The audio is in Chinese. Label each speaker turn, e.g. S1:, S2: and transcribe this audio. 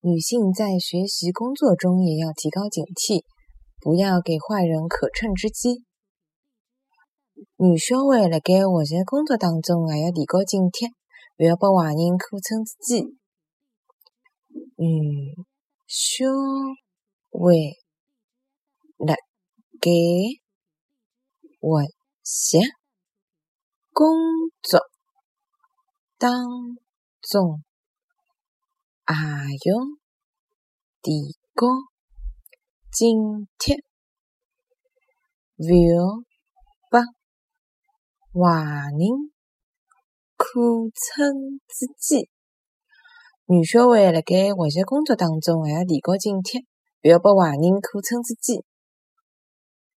S1: 女性在学习工作中也要提高警惕，不要给坏人可乘之机。女小孩辣盖学习工作当中也要提高警惕，不要拨坏人可乘之机。女小孩辣盖学习工作当中也要提高警惕，不要拨坏人可乘之机。女小孩在学习工作当中还要提高警惕，不要被坏人可乘之机。